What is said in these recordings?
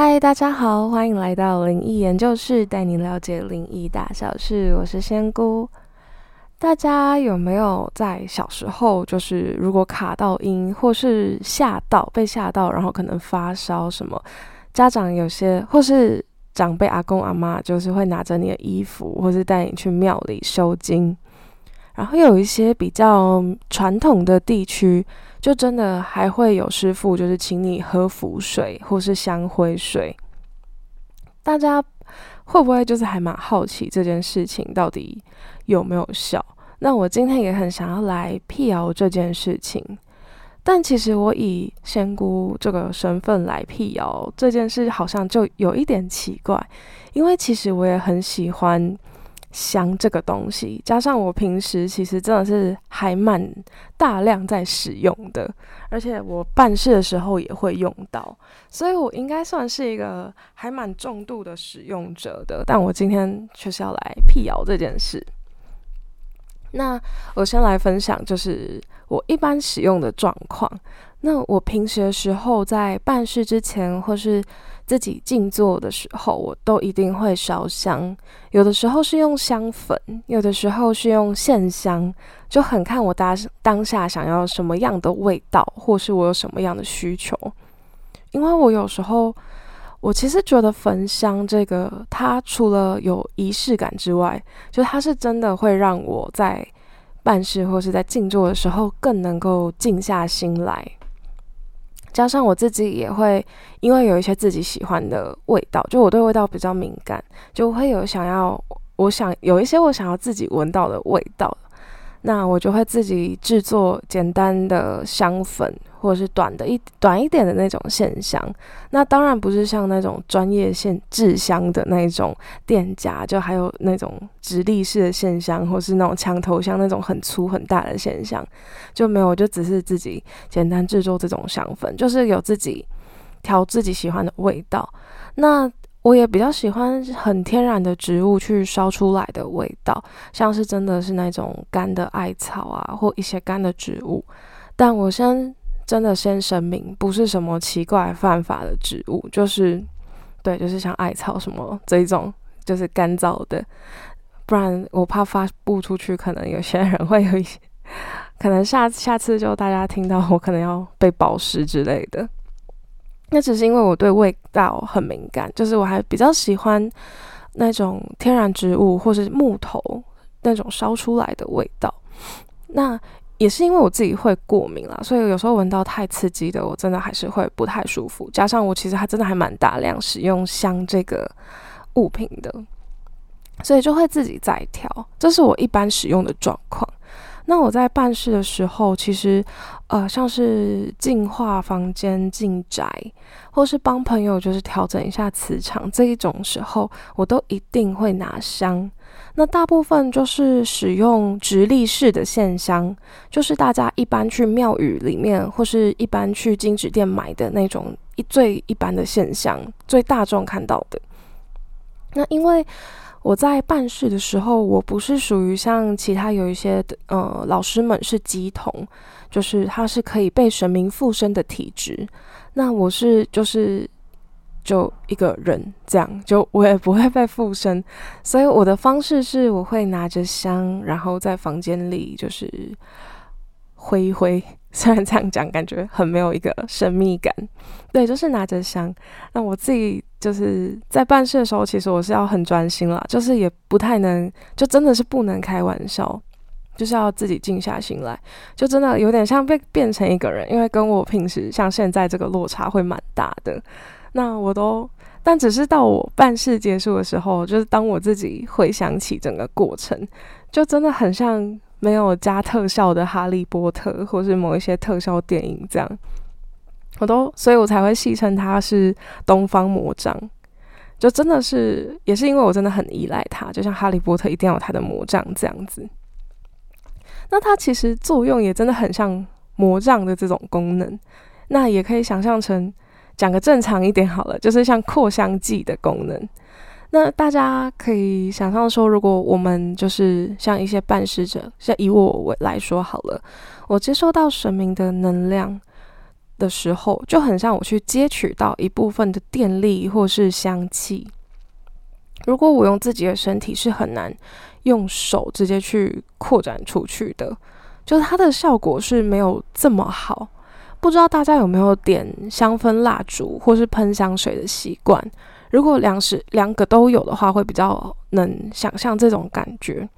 嗨，大家好，欢迎来到灵异研究室，带你了解灵异大小事。我是仙姑。大家有没有在小时候，就是如果卡到音，或是吓到被吓到，然后可能发烧什么，家长有些或是长辈阿公阿妈，就是会拿着你的衣服，或是带你去庙里收金。然后有一些比较传统的地区。就真的还会有师傅，就是请你喝符水或是香灰水。大家会不会就是还蛮好奇这件事情到底有没有效？那我今天也很想要来辟谣这件事情。但其实我以仙姑这个身份来辟谣这件事，好像就有一点奇怪，因为其实我也很喜欢。香这个东西，加上我平时其实真的是还蛮大量在使用的，而且我办事的时候也会用到，所以我应该算是一个还蛮重度的使用者的。但我今天却是要来辟谣这件事。那我先来分享，就是我一般使用的状况。那我平时的时候在办事之前，或是自己静坐的时候，我都一定会烧香。有的时候是用香粉，有的时候是用线香，就很看我当当下想要什么样的味道，或是我有什么样的需求。因为我有时候，我其实觉得焚香这个，它除了有仪式感之外，就它是真的会让我在办事或是在静坐的时候更能够静下心来。加上我自己也会，因为有一些自己喜欢的味道，就我对味道比较敏感，就会有想要，我想有一些我想要自己闻到的味道。那我就会自己制作简单的香粉，或者是短的一短一点的那种线香。那当然不是像那种专业线制香的那种店家，就还有那种直立式的线香，或是那种墙头香那种很粗很大的线香，就没有，就只是自己简单制作这种香粉，就是有自己调自己喜欢的味道。那我也比较喜欢很天然的植物去烧出来的味道，像是真的是那种干的艾草啊，或一些干的植物。但我先真的先声明，不是什么奇怪犯法的植物，就是对，就是像艾草什么这一种，就是干燥的。不然我怕发布出去，可能有些人会有一些，可能下下次就大家听到我可能要被保湿之类的。那只是因为我对味道很敏感，就是我还比较喜欢那种天然植物或是木头那种烧出来的味道。那也是因为我自己会过敏啦，所以有时候闻到太刺激的，我真的还是会不太舒服。加上我其实还真的还蛮大量使用香这个物品的，所以就会自己再调。这是我一般使用的状况。那我在办事的时候，其实，呃，像是净化房间、进宅，或是帮朋友就是调整一下磁场这一种时候，我都一定会拿香。那大部分就是使用直立式的线香，就是大家一般去庙宇里面，或是一般去金纸店买的那种一最一般的线香，最大众看到的。那因为。我在办事的时候，我不是属于像其他有一些的呃老师们是乩童，就是他是可以被神明附身的体质。那我是就是就一个人这样，就我也不会被附身，所以我的方式是我会拿着香，然后在房间里就是挥一挥。虽然这样讲，感觉很没有一个神秘感。对，就是拿着香。那我自己就是在办事的时候，其实我是要很专心啦，就是也不太能，就真的是不能开玩笑，就是要自己静下心来，就真的有点像被变成一个人，因为跟我平时像现在这个落差会蛮大的。那我都，但只是到我办事结束的时候，就是当我自己回想起整个过程，就真的很像。没有加特效的《哈利波特》或是某一些特效电影，这样我都，所以我才会戏称它是东方魔杖。就真的是，也是因为我真的很依赖它，就像《哈利波特》一定要有它的魔杖这样子。那它其实作用也真的很像魔杖的这种功能。那也可以想象成，讲个正常一点好了，就是像扩香剂的功能。那大家可以想象说，如果我们就是像一些办事者，像以我为来说好了，我接收到神明的能量，的时候，就很像我去接取到一部分的电力或是香气。如果我用自己的身体，是很难用手直接去扩展出去的，就是它的效果是没有这么好。不知道大家有没有点香氛蜡烛或是喷香水的习惯？如果两时两个都有的话，会比较能想象这种感觉。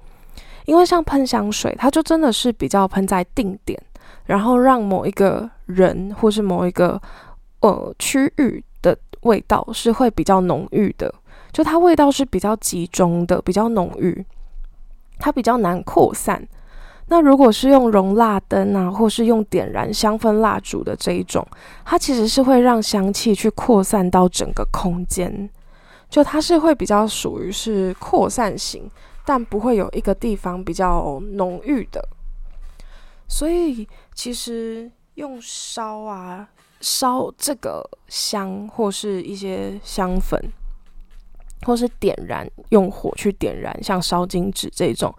因为像喷香水，它就真的是比较喷在定点，然后让某一个人或是某一个呃区域的味道是会比较浓郁的，就它味道是比较集中的，比较浓郁，它比较难扩散。那如果是用熔蜡灯啊，或是用点燃香氛蜡烛的这一种，它其实是会让香气去扩散到整个空间，就它是会比较属于是扩散型，但不会有一个地方比较浓郁的。所以其实用烧啊烧这个香，或是一些香粉，或是点燃用火去点燃，像烧金纸这种。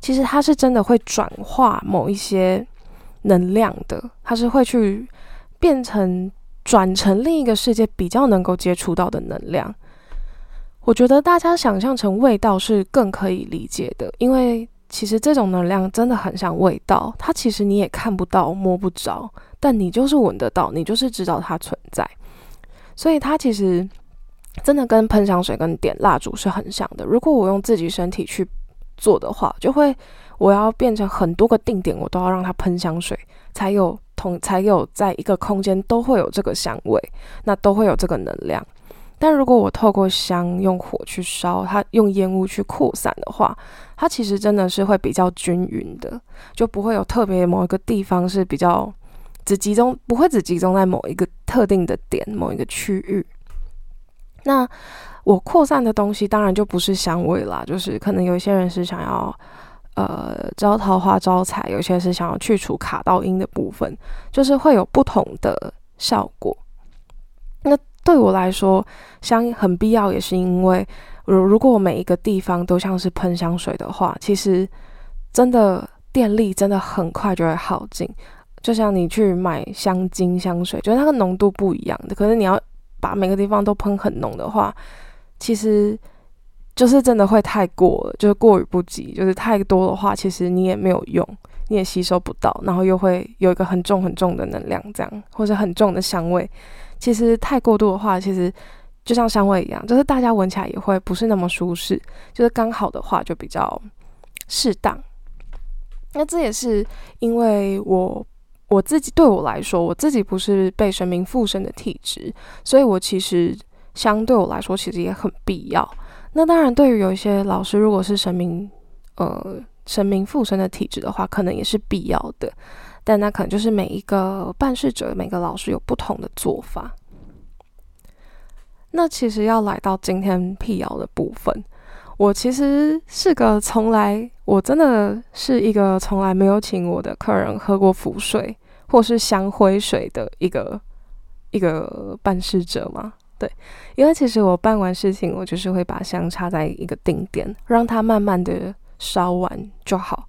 其实它是真的会转化某一些能量的，它是会去变成转成另一个世界比较能够接触到的能量。我觉得大家想象成味道是更可以理解的，因为其实这种能量真的很像味道，它其实你也看不到、摸不着，但你就是闻得到，你就是知道它存在。所以它其实真的跟喷香水跟点蜡烛是很像的。如果我用自己身体去。做的话，就会我要变成很多个定点，我都要让它喷香水，才有同才有在一个空间都会有这个香味，那都会有这个能量。但如果我透过香用火去烧它，用烟雾去扩散的话，它其实真的是会比较均匀的，就不会有特别某一个地方是比较只集中，不会只集中在某一个特定的点、某一个区域。那。我扩散的东西当然就不是香味啦，就是可能有些人是想要呃招桃花招财，有些是想要去除卡到音的部分，就是会有不同的效果。对我来说，香很必要，也是因为如如果每一个地方都像是喷香水的话，其实真的电力真的很快就会耗尽。就像你去买香精香水，就是它的浓度不一样的，可是你要把每个地方都喷很浓的话。其实就是真的会太过了，就是过于不及，就是太多的话，其实你也没有用，你也吸收不到，然后又会有一个很重很重的能量，这样或者很重的香味。其实太过度的话，其实就像香味一样，就是大家闻起来也会不是那么舒适。就是刚好的话，就比较适当。那这也是因为我我自己对我来说，我自己不是被神明附身的体质，所以我其实。相对我来说，其实也很必要。那当然，对于有一些老师，如果是神明，呃，神明附身的体质的话，可能也是必要的。但那可能就是每一个办事者、每个老师有不同的做法。那其实要来到今天辟谣的部分，我其实是个从来，我真的是一个从来没有请我的客人喝过符水或是香灰水的一个一个办事者嘛。对，因为其实我办完事情，我就是会把香插在一个定点，让它慢慢的烧完就好。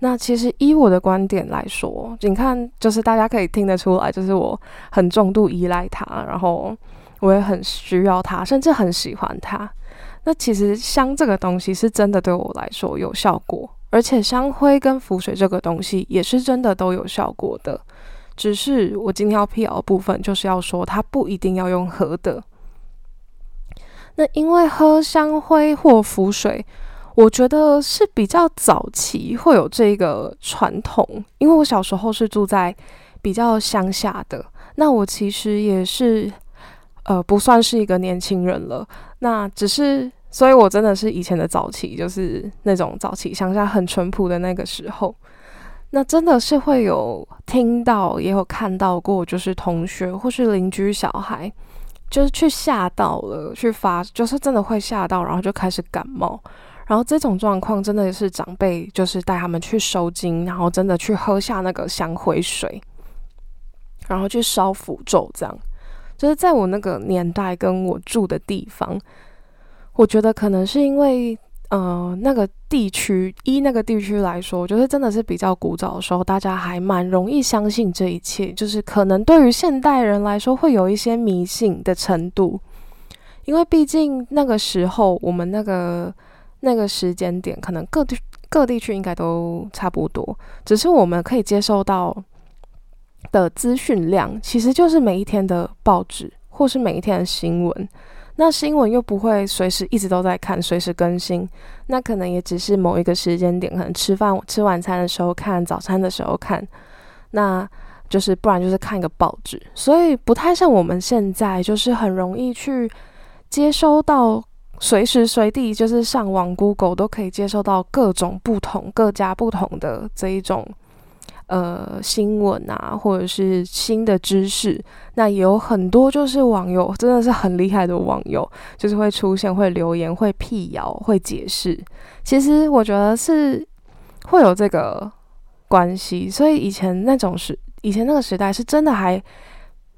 那其实依我的观点来说，你看，就是大家可以听得出来，就是我很重度依赖它，然后我也很需要它，甚至很喜欢它。那其实香这个东西是真的对我来说有效果，而且香灰跟浮水这个东西也是真的都有效果的。只是我今天要辟谣的部分，就是要说它不一定要用喝的。那因为喝香灰或浮水，我觉得是比较早期会有这个传统。因为我小时候是住在比较乡下的，那我其实也是呃不算是一个年轻人了。那只是，所以我真的是以前的早期，就是那种早期乡下很淳朴的那个时候。那真的是会有听到，也有看到过，就是同学或是邻居小孩，就是去吓到了，去发，就是真的会吓到，然后就开始感冒，然后这种状况真的是长辈就是带他们去收金，然后真的去喝下那个香灰水，然后去烧符咒，这样，就是在我那个年代跟我住的地方，我觉得可能是因为呃，那个地区一那个地区来说，我觉得真的是比较古早的时候，大家还蛮容易相信这一切。就是可能对于现代人来说，会有一些迷信的程度，因为毕竟那个时候我们那个那个时间点，可能各地各地区应该都差不多，只是我们可以接收到的资讯量，其实就是每一天的报纸或是每一天的新闻。那新闻又不会随时一直都在看，随时更新，那可能也只是某一个时间点，可能吃饭吃晚餐的时候看，早餐的时候看，那就是不然就是看一个报纸，所以不太像我们现在，就是很容易去接收到，随时随地就是上网 Google 都可以接收到各种不同各家不同的这一种。呃，新闻啊，或者是新的知识，那也有很多就是网友真的是很厉害的网友，就是会出现、会留言、会辟谣、会解释。其实我觉得是会有这个关系，所以以前那种时，以前那个时代是真的还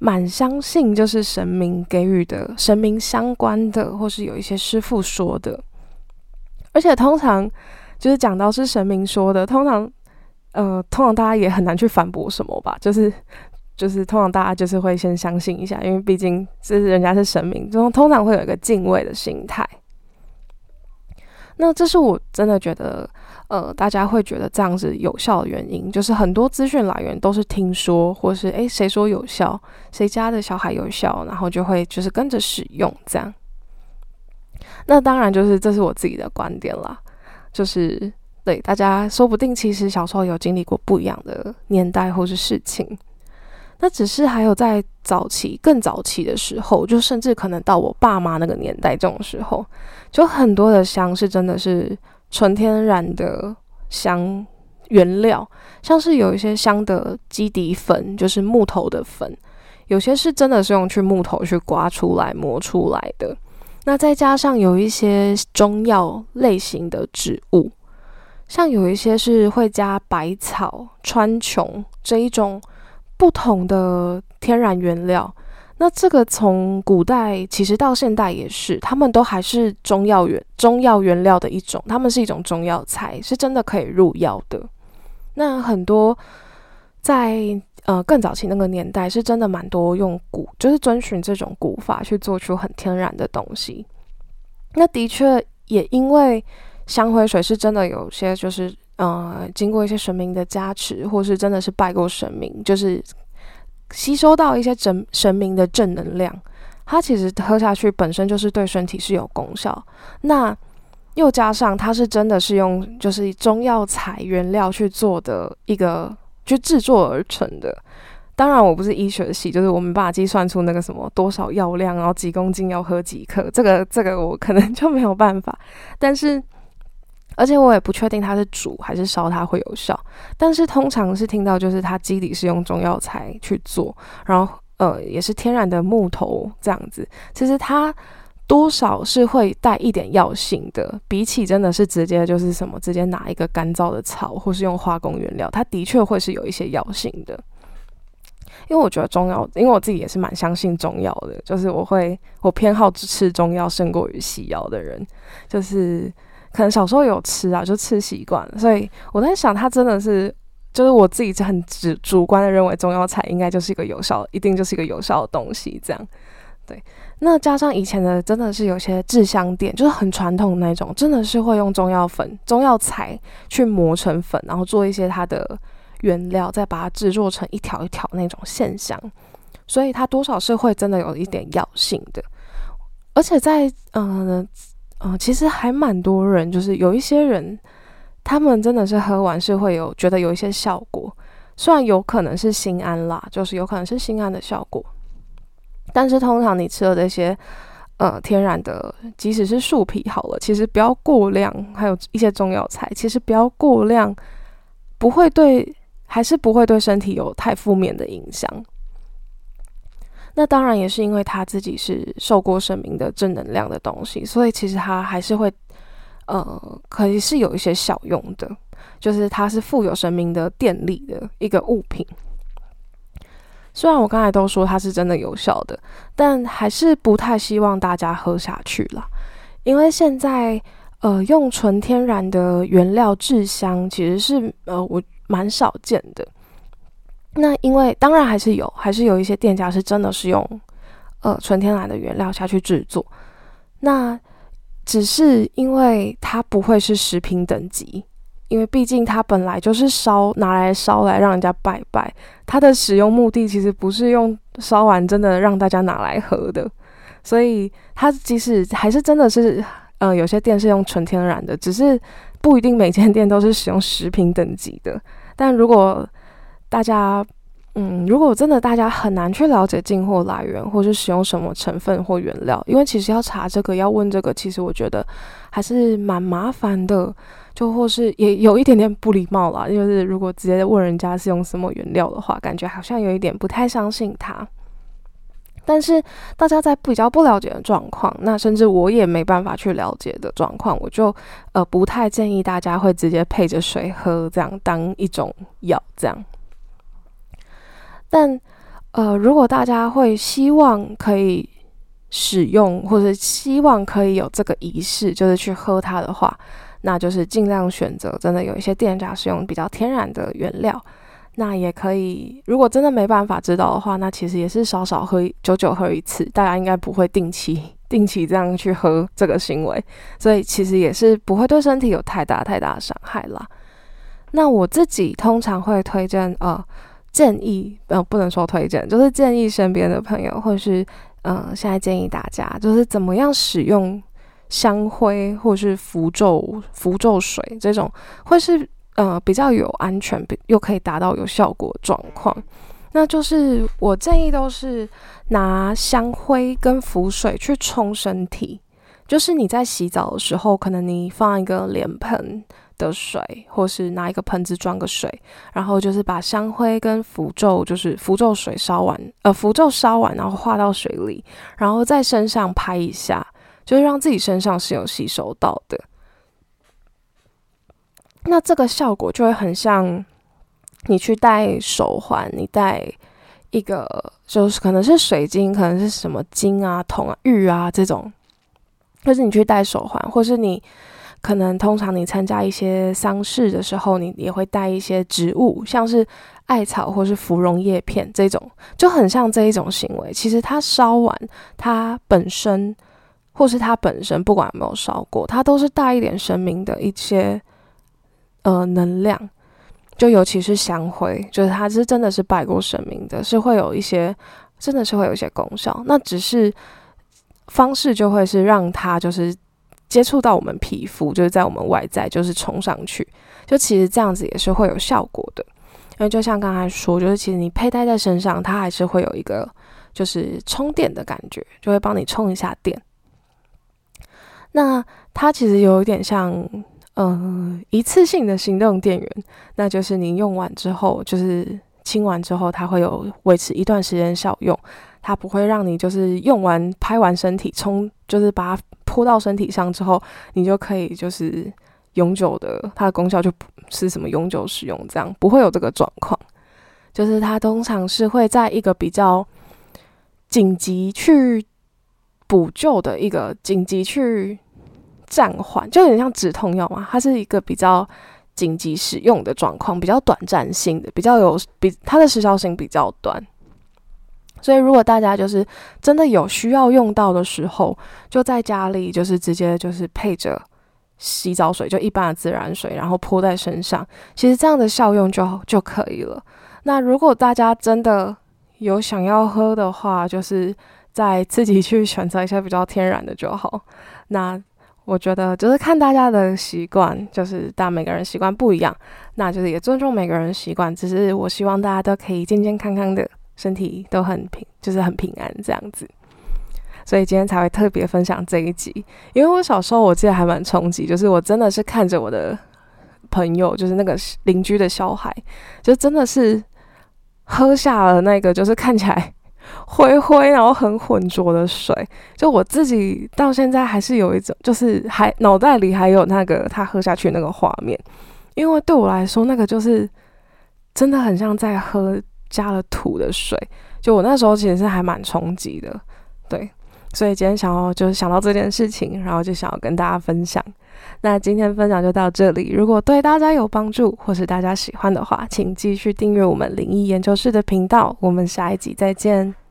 蛮相信，就是神明给予的、神明相关的，或是有一些师傅说的。而且通常就是讲到是神明说的，通常。呃，通常大家也很难去反驳什么吧，就是就是通常大家就是会先相信一下，因为毕竟这是人家是神明，就通常会有一个敬畏的心态。那这是我真的觉得，呃，大家会觉得这样子有效的原因，就是很多资讯来源都是听说，或是诶谁说有效，谁家的小孩有效，然后就会就是跟着使用这样。那当然就是这是我自己的观点啦，就是。对，大家说不定其实小时候有经历过不一样的年代或是事情，那只是还有在早期、更早期的时候，就甚至可能到我爸妈那个年代这种时候，就很多的香是真的是纯天然的香原料，像是有一些香的基底粉，就是木头的粉，有些是真的是用去木头去刮出来磨出来的，那再加上有一些中药类型的植物。像有一些是会加百草、川穹这一种不同的天然原料，那这个从古代其实到现代也是，他们都还是中药原中药原料的一种，他们是一种中药材，是真的可以入药的。那很多在呃更早期那个年代，是真的蛮多用古，就是遵循这种古法去做出很天然的东西。那的确也因为。香灰水是真的有些，就是呃，经过一些神明的加持，或是真的是拜过神明，就是吸收到一些神神明的正能量。它其实喝下去本身就是对身体是有功效。那又加上它是真的是用就是中药材原料去做的一个，就制作而成的。当然我不是医学系，就是我没办法计算出那个什么多少药量，然后几公斤要喝几克，这个这个我可能 就没有办法。但是。而且我也不确定它是煮还是烧它会有效，但是通常是听到就是它基底是用中药材去做，然后呃也是天然的木头这样子，其实它多少是会带一点药性的，比起真的是直接就是什么直接拿一个干燥的草或是用化工原料，它的确会是有一些药性的。因为我觉得中药，因为我自己也是蛮相信中药的，就是我会我偏好吃中药胜过于西药的人，就是。可能小时候有吃啊，就吃习惯了，所以我在想，它真的是，就是我自己很主主观的认为，中药材应该就是一个有效，一定就是一个有效的东西，这样。对，那加上以前的，真的是有些制香店，就是很传统那种，真的是会用中药粉、中药材去磨成粉，然后做一些它的原料，再把它制作成一条一条那种线香，所以它多少是会真的有一点药性的，而且在嗯。嗯，其实还蛮多人，就是有一些人，他们真的是喝完是会有觉得有一些效果，虽然有可能是心安啦，就是有可能是心安的效果，但是通常你吃了这些呃天然的，即使是树皮好了，其实不要过量，还有一些中药材，其实不要过量，不会对，还是不会对身体有太负面的影响。那当然也是因为他自己是受过神明的正能量的东西，所以其实他还是会，呃，可以是有一些小用的，就是它是富有神明的电力的一个物品。虽然我刚才都说它是真的有效的，但还是不太希望大家喝下去了，因为现在呃，用纯天然的原料制香，其实是呃我蛮少见的。那因为当然还是有，还是有一些店家是真的是用呃纯天然的原料下去制作。那只是因为它不会是食品等级，因为毕竟它本来就是烧拿来烧来让人家拜拜，它的使用目的其实不是用烧完真的让大家拿来喝的，所以它即使还是真的是，呃，有些店是用纯天然的，只是不一定每间店都是使用食品等级的。但如果大家嗯，如果真的大家很难去了解进货来源，或是使用什么成分或原料，因为其实要查这个，要问这个，其实我觉得还是蛮麻烦的，就或是也有一点点不礼貌啦。就是如果直接问人家是用什么原料的话，感觉好像有一点不太相信他。但是大家在比较不了解的状况，那甚至我也没办法去了解的状况，我就呃不太建议大家会直接配着水喝，这样当一种药这样。但，呃，如果大家会希望可以使用，或者希望可以有这个仪式，就是去喝它的话，那就是尽量选择真的有一些店家是用比较天然的原料。那也可以，如果真的没办法知道的话，那其实也是少少喝，久久喝一次，大家应该不会定期定期这样去喝这个行为，所以其实也是不会对身体有太大太大的伤害啦。那我自己通常会推荐呃。建议呃不能说推荐，就是建议身边的朋友，或者是嗯现在建议大家，就是怎么样使用香灰或是符咒符咒水这种，会是呃比较有安全，又可以达到有效果状况。那就是我建议都是拿香灰跟符水去冲身体，就是你在洗澡的时候，可能你放一个脸盆。的水，或是拿一个盆子装个水，然后就是把香灰跟符咒，就是符咒水烧完，呃，符咒烧完，然后化到水里，然后在身上拍一下，就是让自己身上是有吸收到的。那这个效果就会很像你去戴手环，你戴一个就是可能是水晶，可能是什么金啊、铜啊、玉啊这种，就是你去戴手环，或是你。可能通常你参加一些丧事的时候，你也会带一些植物，像是艾草或是芙蓉叶片这种，就很像这一种行为。其实它烧完，它本身或是它本身，不管有没有烧过，它都是带一点神明的一些呃能量。就尤其是香灰，就是它是真的是拜过神明的，是会有一些真的是会有一些功效。那只是方式就会是让它就是。接触到我们皮肤，就是在我们外在，就是冲上去，就其实这样子也是会有效果的。因为就像刚才说，就是其实你佩戴在身上，它还是会有一个就是充电的感觉，就会帮你充一下电。那它其实有一点像，嗯，一次性的行动电源，那就是你用完之后，就是清完之后，它会有维持一段时间效用，它不会让你就是用完拍完身体充，就是把它。扑到身体上之后，你就可以就是永久的，它的功效就不是什么永久使用，这样不会有这个状况。就是它通常是会在一个比较紧急去补救的一个紧急去暂缓，就有点像止痛药嘛。它是一个比较紧急使用的状况，比较短暂性的，比较有比它的时效性比较短。所以，如果大家就是真的有需要用到的时候，就在家里就是直接就是配着洗澡水，就一般的自然水，然后泼在身上，其实这样的效用就就可以了。那如果大家真的有想要喝的话，就是再自己去选择一些比较天然的就好。那我觉得就是看大家的习惯，就是大每个人习惯不一样，那就是也尊重每个人习惯。只是我希望大家都可以健健康康的。身体都很平，就是很平安这样子，所以今天才会特别分享这一集。因为我小时候我记得还蛮冲击，就是我真的是看着我的朋友，就是那个邻居的小孩，就真的是喝下了那个就是看起来灰灰然后很浑浊的水。就我自己到现在还是有一种，就是还脑袋里还有那个他喝下去那个画面，因为对我来说，那个就是真的很像在喝。加了土的水，就我那时候其实是还蛮冲击的，对。所以今天想要就是想到这件事情，然后就想要跟大家分享。那今天分享就到这里。如果对大家有帮助，或是大家喜欢的话，请继续订阅我们灵异研究室的频道。我们下一集再见。